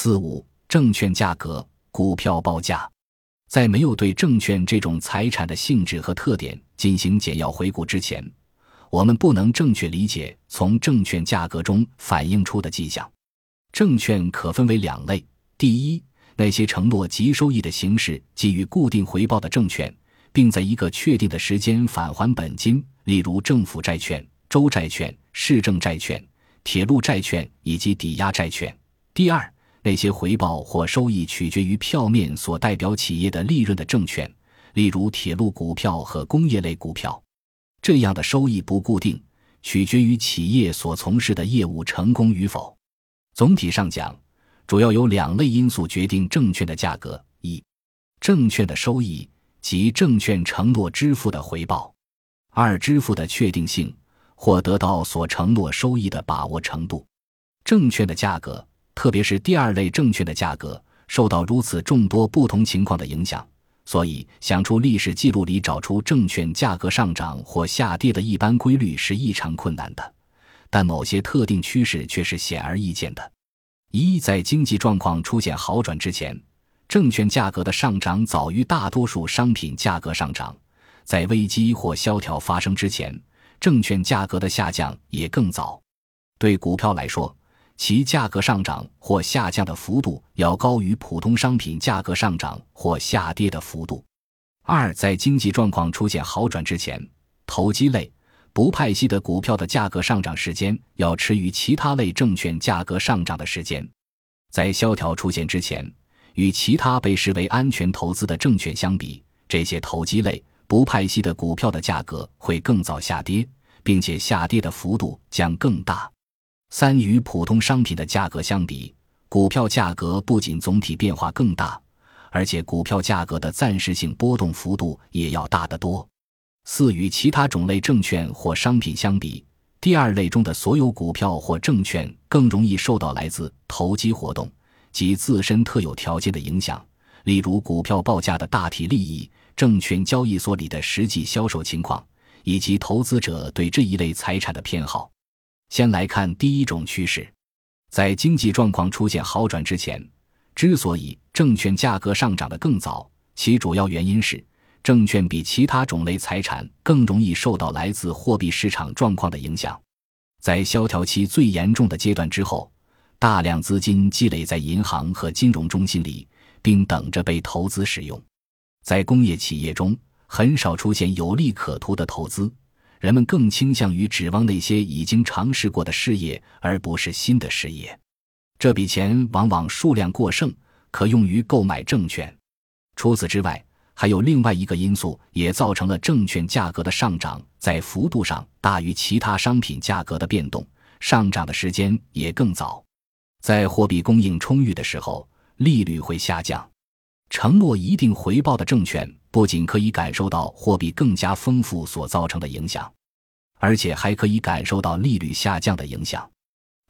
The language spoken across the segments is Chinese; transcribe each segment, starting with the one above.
四五证券价格、股票报价，在没有对证券这种财产的性质和特点进行简要回顾之前，我们不能正确理解从证券价格中反映出的迹象。证券可分为两类：第一，那些承诺及收益的形式给予固定回报的证券，并在一个确定的时间返还本金，例如政府债券、州债券、市政债券、铁路债券以及抵押债券；第二，那些回报或收益取决于票面所代表企业的利润的证券，例如铁路股票和工业类股票。这样的收益不固定，取决于企业所从事的业务成功与否。总体上讲，主要有两类因素决定证券的价格：一、证券的收益及证券承诺支付的回报；二、支付的确定性或得到所承诺收益的把握程度。证券的价格。特别是第二类证券的价格受到如此众多不同情况的影响，所以想出历史记录里找出证券价格上涨或下跌的一般规律是异常困难的。但某些特定趋势却是显而易见的：一，在经济状况出现好转之前，证券价格的上涨早于大多数商品价格上涨；在危机或萧条发生之前，证券价格的下降也更早。对股票来说，其价格上涨或下降的幅度要高于普通商品价格上涨或下跌的幅度。二，在经济状况出现好转之前，投机类不派息的股票的价格上涨时间要迟于其他类证券价格上涨的时间。在萧条出现之前，与其他被视为安全投资的证券相比，这些投机类不派息的股票的价格会更早下跌，并且下跌的幅度将更大。三与普通商品的价格相比，股票价格不仅总体变化更大，而且股票价格的暂时性波动幅度也要大得多。四与其他种类证券或商品相比，第二类中的所有股票或证券更容易受到来自投机活动及自身特有条件的影响，例如股票报价的大体利益、证券交易所里的实际销售情况，以及投资者对这一类财产的偏好。先来看第一种趋势，在经济状况出现好转之前，之所以证券价格上涨的更早，其主要原因是证券比其他种类财产更容易受到来自货币市场状况的影响。在萧条期最严重的阶段之后，大量资金积累在银行和金融中心里，并等着被投资使用。在工业企业中，很少出现有利可图的投资。人们更倾向于指望那些已经尝试过的事业，而不是新的事业。这笔钱往往数量过剩，可用于购买证券。除此之外，还有另外一个因素，也造成了证券价格的上涨在幅度上大于其他商品价格的变动，上涨的时间也更早。在货币供应充裕的时候，利率会下降。承诺一定回报的证券不仅可以感受到货币更加丰富所造成的影响，而且还可以感受到利率下降的影响。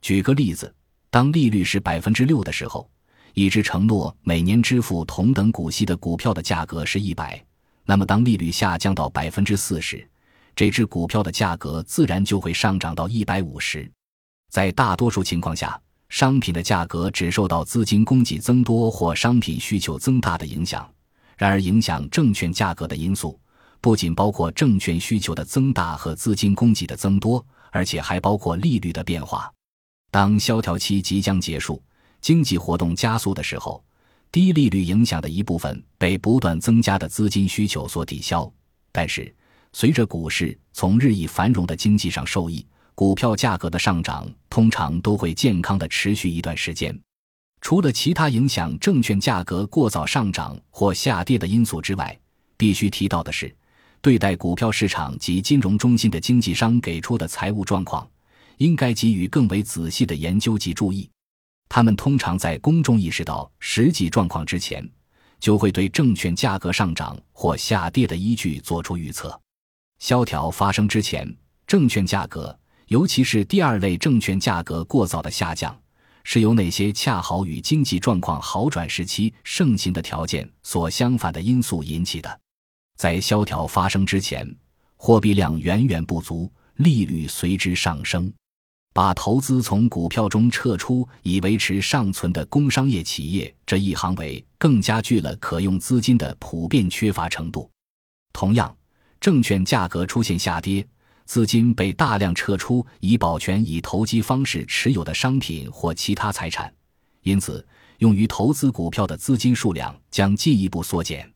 举个例子，当利率是百分之六的时候，一只承诺每年支付同等股息的股票的价格是一百，那么当利率下降到百分之四时，这只股票的价格自然就会上涨到一百五十。在大多数情况下。商品的价格只受到资金供给增多或商品需求增大的影响。然而，影响证券价格的因素不仅包括证券需求的增大和资金供给的增多，而且还包括利率的变化。当萧条期即将结束，经济活动加速的时候，低利率影响的一部分被不断增加的资金需求所抵消。但是，随着股市从日益繁荣的经济上受益。股票价格的上涨通常都会健康的持续一段时间。除了其他影响证券价格过早上涨或下跌的因素之外，必须提到的是，对待股票市场及金融中心的经纪商给出的财务状况，应该给予更为仔细的研究及注意。他们通常在公众意识到实际状况之前，就会对证券价格上涨或下跌的依据做出预测。萧条发生之前，证券价格。尤其是第二类证券价格过早的下降，是由那些恰好与经济状况好转时期盛行的条件所相反的因素引起的。在萧条发生之前，货币量远远不足，利率随之上升。把投资从股票中撤出，以维持尚存的工商业企业这一行为，更加剧了可用资金的普遍缺乏程度。同样，证券价格出现下跌，资金被大量撤出，以保全以投机方式持有的商品或其他财产，因此用于投资股票的资金数量将进一步缩减。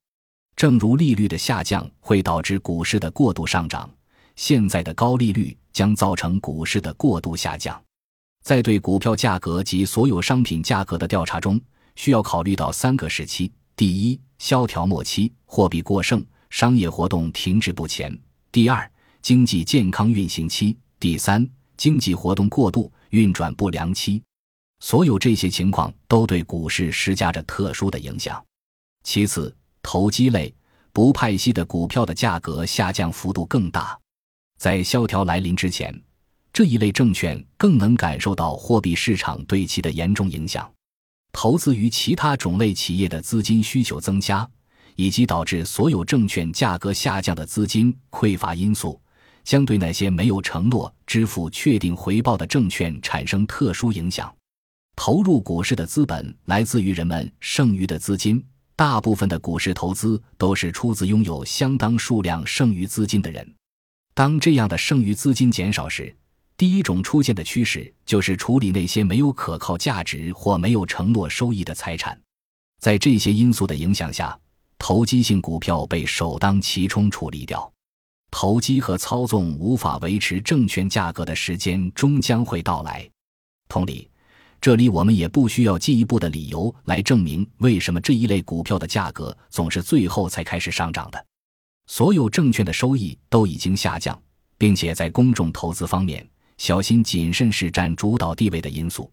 正如利率的下降会导致股市的过度上涨。现在的高利率将造成股市的过度下降。在对股票价格及所有商品价格的调查中，需要考虑到三个时期：第一，萧条末期，货币过剩，商业活动停滞不前；第二，经济健康运行期；第三，经济活动过度运转不良期。所有这些情况都对股市施加着特殊的影响。其次，投机类不派息的股票的价格下降幅度更大。在萧条来临之前，这一类证券更能感受到货币市场对其的严重影响。投资于其他种类企业的资金需求增加，以及导致所有证券价格下降的资金匮乏因素，将对那些没有承诺支付确定回报的证券产生特殊影响。投入股市的资本来自于人们剩余的资金，大部分的股市投资都是出自拥有相当数量剩余资金的人。当这样的剩余资金减少时，第一种出现的趋势就是处理那些没有可靠价值或没有承诺收益的财产。在这些因素的影响下，投机性股票被首当其冲处理掉。投机和操纵无法维持证券价格的时间终将会到来。同理，这里我们也不需要进一步的理由来证明为什么这一类股票的价格总是最后才开始上涨的。所有证券的收益都已经下降，并且在公众投资方面，小心谨慎是占主导地位的因素。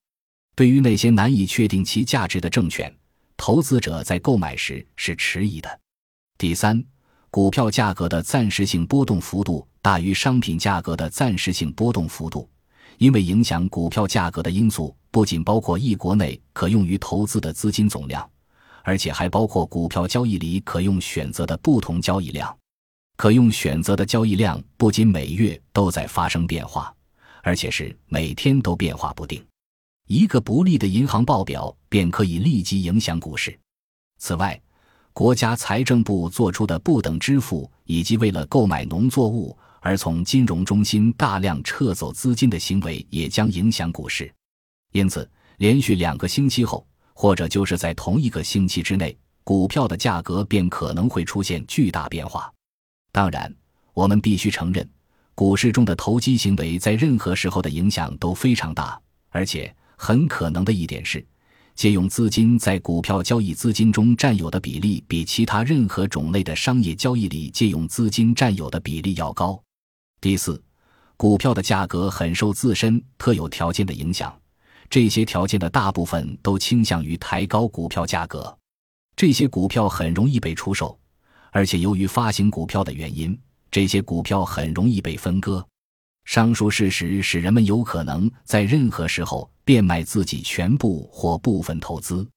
对于那些难以确定其价值的证券，投资者在购买时是迟疑的。第三，股票价格的暂时性波动幅度大于商品价格的暂时性波动幅度，因为影响股票价格的因素不仅包括一国内可用于投资的资金总量，而且还包括股票交易里可用选择的不同交易量。可用选择的交易量不仅每月都在发生变化，而且是每天都变化不定。一个不利的银行报表便可以立即影响股市。此外，国家财政部做出的不等支付，以及为了购买农作物而从金融中心大量撤走资金的行为，也将影响股市。因此，连续两个星期后，或者就是在同一个星期之内，股票的价格便可能会出现巨大变化。当然，我们必须承认，股市中的投机行为在任何时候的影响都非常大，而且很可能的一点是，借用资金在股票交易资金中占有的比例比其他任何种类的商业交易里借用资金占有的比例要高。第四，股票的价格很受自身特有条件的影响，这些条件的大部分都倾向于抬高股票价格，这些股票很容易被出售。而且由于发行股票的原因，这些股票很容易被分割。上述事实使人们有可能在任何时候变卖自己全部或部分投资。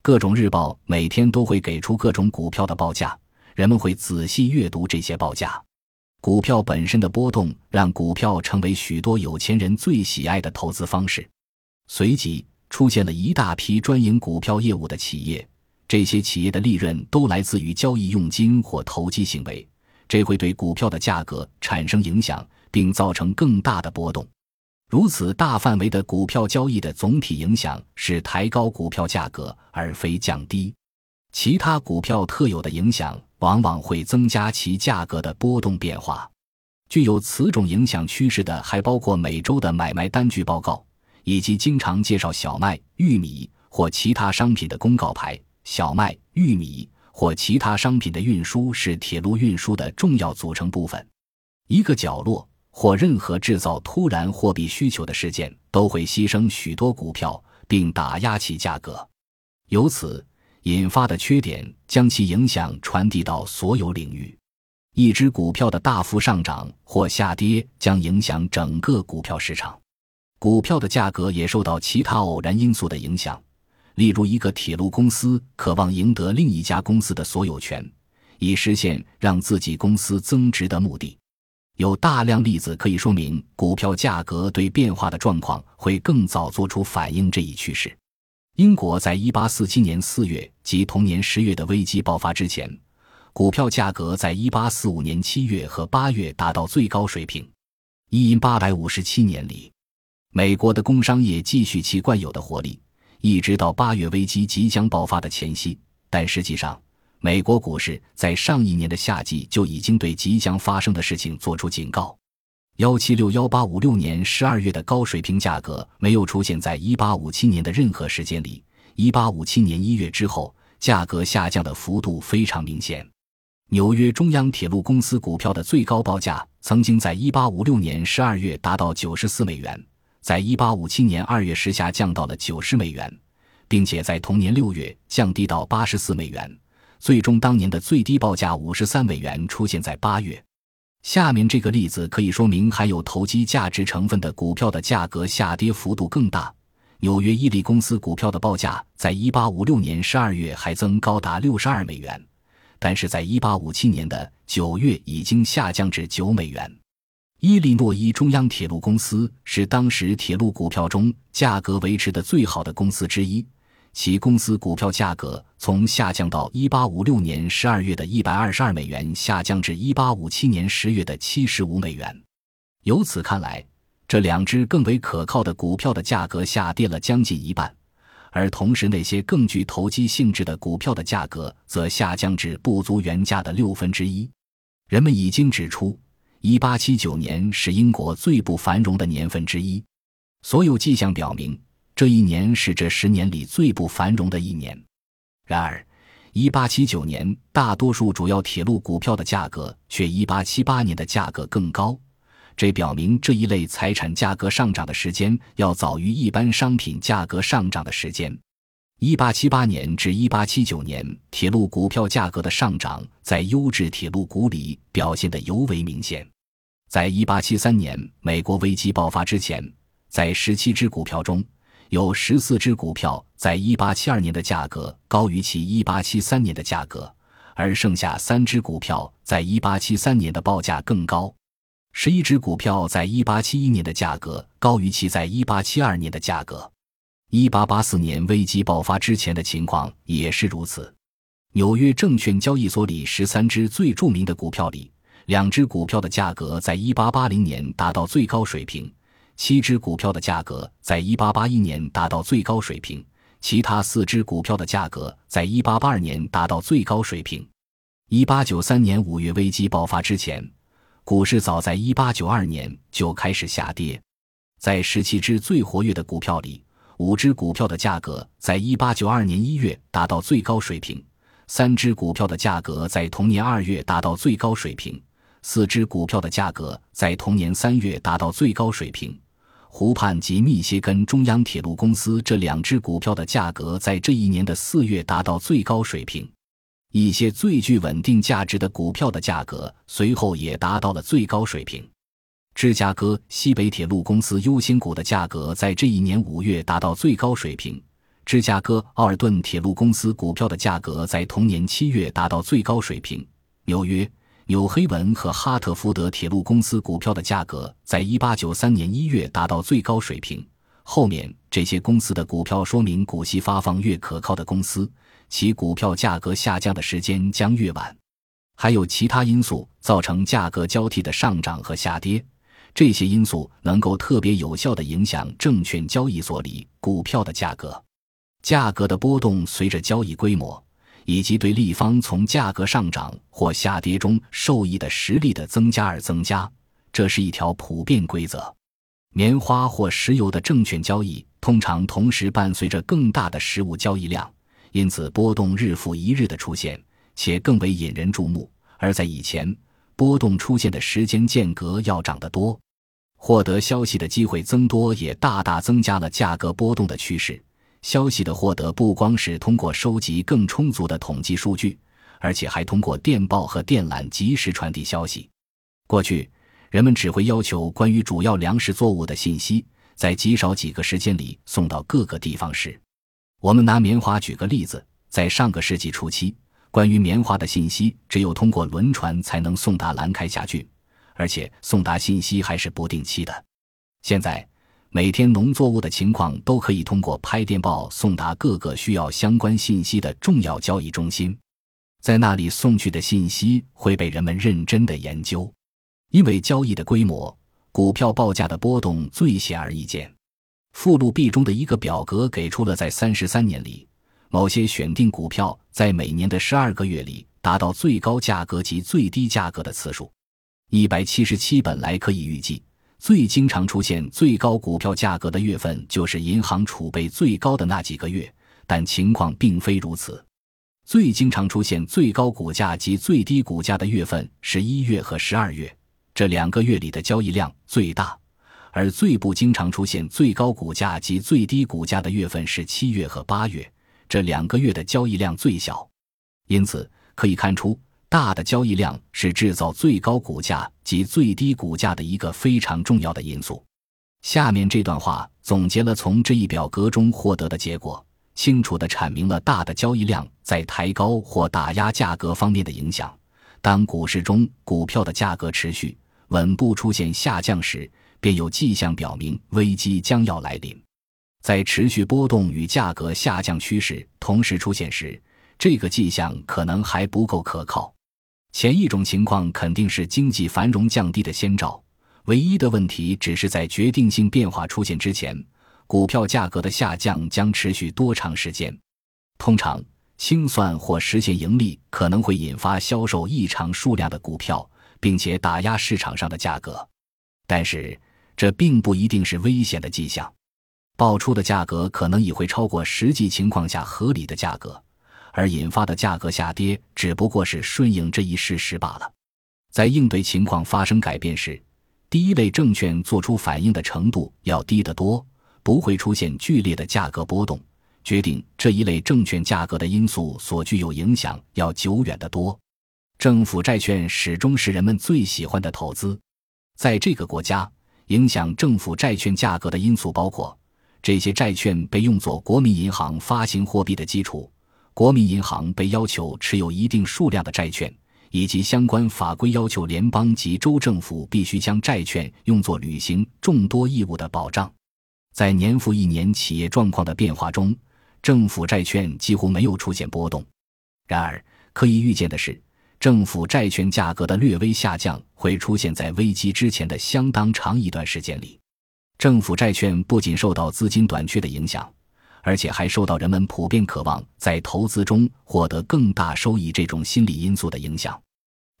各种日报每天都会给出各种股票的报价，人们会仔细阅读这些报价。股票本身的波动让股票成为许多有钱人最喜爱的投资方式。随即出现了一大批专营股票业务的企业。这些企业的利润都来自于交易佣金或投机行为，这会对股票的价格产生影响，并造成更大的波动。如此大范围的股票交易的总体影响是抬高股票价格，而非降低。其他股票特有的影响往往会增加其价格的波动变化。具有此种影响趋势的还包括每周的买卖单据报告，以及经常介绍小麦、玉米或其他商品的公告牌。小麦、玉米或其他商品的运输是铁路运输的重要组成部分。一个角落或任何制造突然货币需求的事件都会牺牲许多股票，并打压其价格。由此引发的缺点将其影响传递到所有领域。一只股票的大幅上涨或下跌将影响整个股票市场。股票的价格也受到其他偶然因素的影响。例如，一个铁路公司渴望赢得另一家公司的所有权，以实现让自己公司增值的目的。有大量例子可以说明股票价格对变化的状况会更早做出反应这一趋势。英国在1847年4月及同年10月的危机爆发之前，股票价格在1845年7月和8月达到最高水平。1857年里，美国的工商业继续其惯有的活力，一直到8月危机即将爆发的前夕。但实际上，美国股市在上一年的夏季就已经对即将发生的事情做出警告。幺七六幺八五六年十二月的高水平价格没有出现在一八五七年的任何时间里。一八五七年一月之后，价格下降的幅度非常明显。纽约中央铁路公司股票的最高报价曾经在一八五六年十二月达到九十四美元，在一八五七年二月时下降到了九十美元，并且在同年六月降低到八十四美元。最终，当年的最低报价五十三美元出现在八月。下面这个例子可以说明含有投机价值成分的股票的价格下跌幅度更大。纽约伊利公司股票的报价在一八五六年十二月还增高达六十二美元，但是在一八五七年的九月已经下降至九美元。伊利诺伊中央铁路公司是当时铁路股票中价格维持的最好的公司之一。其公司股票价格从下降到一八五六年十二月的一百二十二美元，下降至一八五七年十月的七十五美元。由此看来，这两只更为可靠的股票的价格下跌了将近一半，而同时那些更具投机性质的股票的价格则下降至不足原价的六分之一。人们已经指出，一八七九年是英国最不繁荣的年份之一，所有迹象表明。这一年是这十年里最不繁荣的一年。然而，1879年大多数主要铁路股票的价格却1878年的价格更高，这表明这一类财产价格上涨的时间要早于一般商品价格上涨的时间。1878年至1879年，铁路股票价格的上涨在优质铁路股里表现得尤为明显。在1873年美国危机爆发之前，在17只股票中，有十四只股票在一八七二年的价格高于其一八七三年的价格，而剩下三只股票在一八七三年的报价更高。十一只股票在一八七一年的价格高于其在一八七二年的价格。一八八四年危机爆发之前的情况也是如此。纽约证券交易所里十三只最著名的股票里，两只股票的价格在一八八零年达到最高水平。七只股票的价格在1881年达到最高水平，其他四只股票的价格在1882年达到最高水平。1893年五月危机爆发之前，股市早在1892年就开始下跌。在十七只最活跃的股票里，五只股票的价格在1892年一月达到最高水平，三只股票的价格在同年二月达到最高水平，四只股票的价格在同年三月达到最高水平。湖畔及密歇根中央铁路公司这两只股票的价格在这一年的四月达到最高水平，一些最具稳定价值的股票的价格随后也达到了最高水平。芝加哥西北铁路公司优先股的价格在这一年五月达到最高水平，芝加哥奥尔顿铁路公司股票的价格在同年七月达到最高水平。纽约。纽黑文和哈特福德铁路公司股票的价格在1893年1月达到最高水平。后面这些公司的股票说明，股息发放越可靠的公司，其股票价格下降的时间将越晚。还有其他因素造成价格交替的上涨和下跌，这些因素能够特别有效地影响证券交易所里股票的价格。价格的波动随着交易规模。以及对立方从价格上涨或下跌中受益的实力的增加而增加，这是一条普遍规则。棉花或石油的证券交易通常同时伴随着更大的实物交易量，因此波动日复一日的出现，且更为引人注目。而在以前，波动出现的时间间隔要长得多，获得消息的机会增多，也大大增加了价格波动的趋势。消息的获得不光是通过收集更充足的统计数据，而且还通过电报和电缆及时传递消息。过去，人们只会要求关于主要粮食作物的信息在极少几个时间里送到各个地方时。我们拿棉花举个例子，在上个世纪初期，关于棉花的信息只有通过轮船才能送达兰开夏郡，而且送达信息还是不定期的。现在，每天农作物的情况都可以通过拍电报送达各个需要相关信息的重要交易中心，在那里送去的信息会被人们认真的研究，因为交易的规模，股票报价的波动最显而易见。附录 B 中的一个表格给出了在三十三年里，某些选定股票在每年的十二个月里达到最高价格及最低价格的次数。一百七十七本来可以预计，最经常出现最高股票价格的月份就是银行储备最高的那几个月，但情况并非如此。最经常出现最高股价及最低股价的月份是一月和十二月，这两个月里的交易量最大。而最不经常出现最高股价及最低股价的月份是七月和八月，这两个月的交易量最小。因此可以看出，大的交易量是制造最高股价及最低股价的一个非常重要的因素。下面这段话总结了从这一表格中获得的结果，清楚地阐明了大的交易量在抬高或打压价格方面的影响。当股市中股票的价格持续稳步出现下降时，便有迹象表明危机将要来临。在持续波动与价格下降趋势同时出现时，这个迹象可能还不够可靠。前一种情况肯定是经济繁荣降低的先兆。唯一的问题只是在决定性变化出现之前，股票价格的下降将持续多长时间。通常，清算或实现盈利可能会引发销售异常数量的股票，并且打压市场上的价格。但是，这并不一定是危险的迹象，报出的价格可能已会超过实际情况下合理的价格，而引发的价格下跌只不过是顺应这一事实罢了。在应对情况发生改变时，第一类证券做出反应的程度要低得多，不会出现剧烈的价格波动。决定这一类证券价格的因素所具有影响要久远得多。政府债券始终是人们最喜欢的投资，在这个国家。影响政府债券价格的因素包括：这些债券被用作国民银行发行货币的基础；国民银行被要求持有一定数量的债券，以及相关法规要求联邦及州政府必须将债券用作履行众多义务的保障。在年复一年企业状况的变化中，政府债券几乎没有出现波动。然而，可以预见的是。政府债券价格的略微下降会出现在危机之前的相当长一段时间里。政府债券不仅受到资金短缺的影响，而且还受到人们普遍渴望在投资中获得更大收益这种心理因素的影响。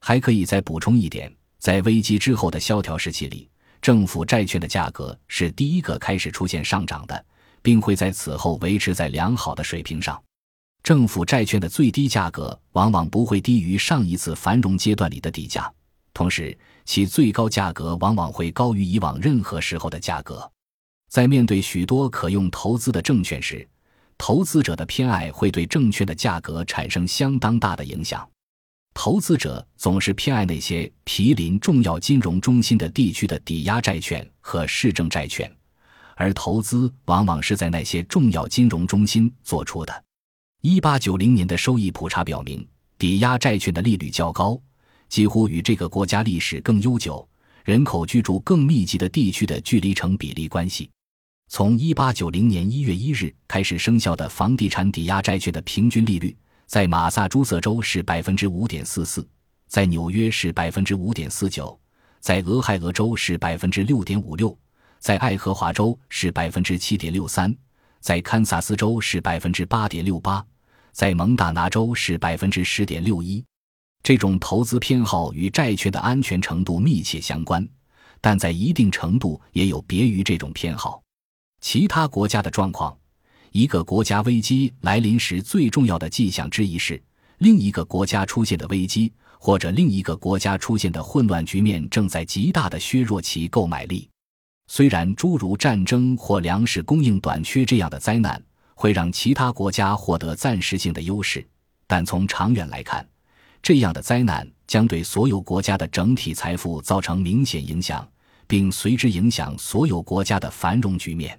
还可以再补充一点，在危机之后的萧条时期里，政府债券的价格是第一个开始出现上涨的，并会在此后维持在良好的水平上。政府债券的最低价格往往不会低于上一次繁荣阶段里的底价，同时其最高价格往往会高于以往任何时候的价格。在面对许多可用投资的证券时，投资者的偏爱会对证券的价格产生相当大的影响。投资者总是偏爱那些毗邻重要金融中心的地区的抵押债券和市政债券，而投资往往是在那些重要金融中心做出的。一八九零年的收益普查表明，抵押债券的利率较高，几乎与这个国家历史更悠久、人口居住更密集的地区的距离成比例关系。从一八九零年一月一日开始生效的房地产抵押债券的平均利率，在马萨诸塞州是百分之五点四四，在纽约是百分之五点四九，在俄亥俄州是百分之六点五六，在爱荷华州是百分之七点六三。在堪萨斯州是百分之八点六八，在蒙大拿州是百分之十点六一。这种投资偏好与债券的安全程度密切相关，但在一定程度也有别于这种偏好。其他国家的状况，一个国家危机来临时最重要的迹象之一是，另一个国家出现的危机或者另一个国家出现的混乱局面正在极大的削弱其购买力。虽然诸如战争或粮食供应短缺这样的灾难会让其他国家获得暂时性的优势，但从长远来看，这样的灾难将对所有国家的整体财富造成明显影响，并随之影响所有国家的繁荣局面。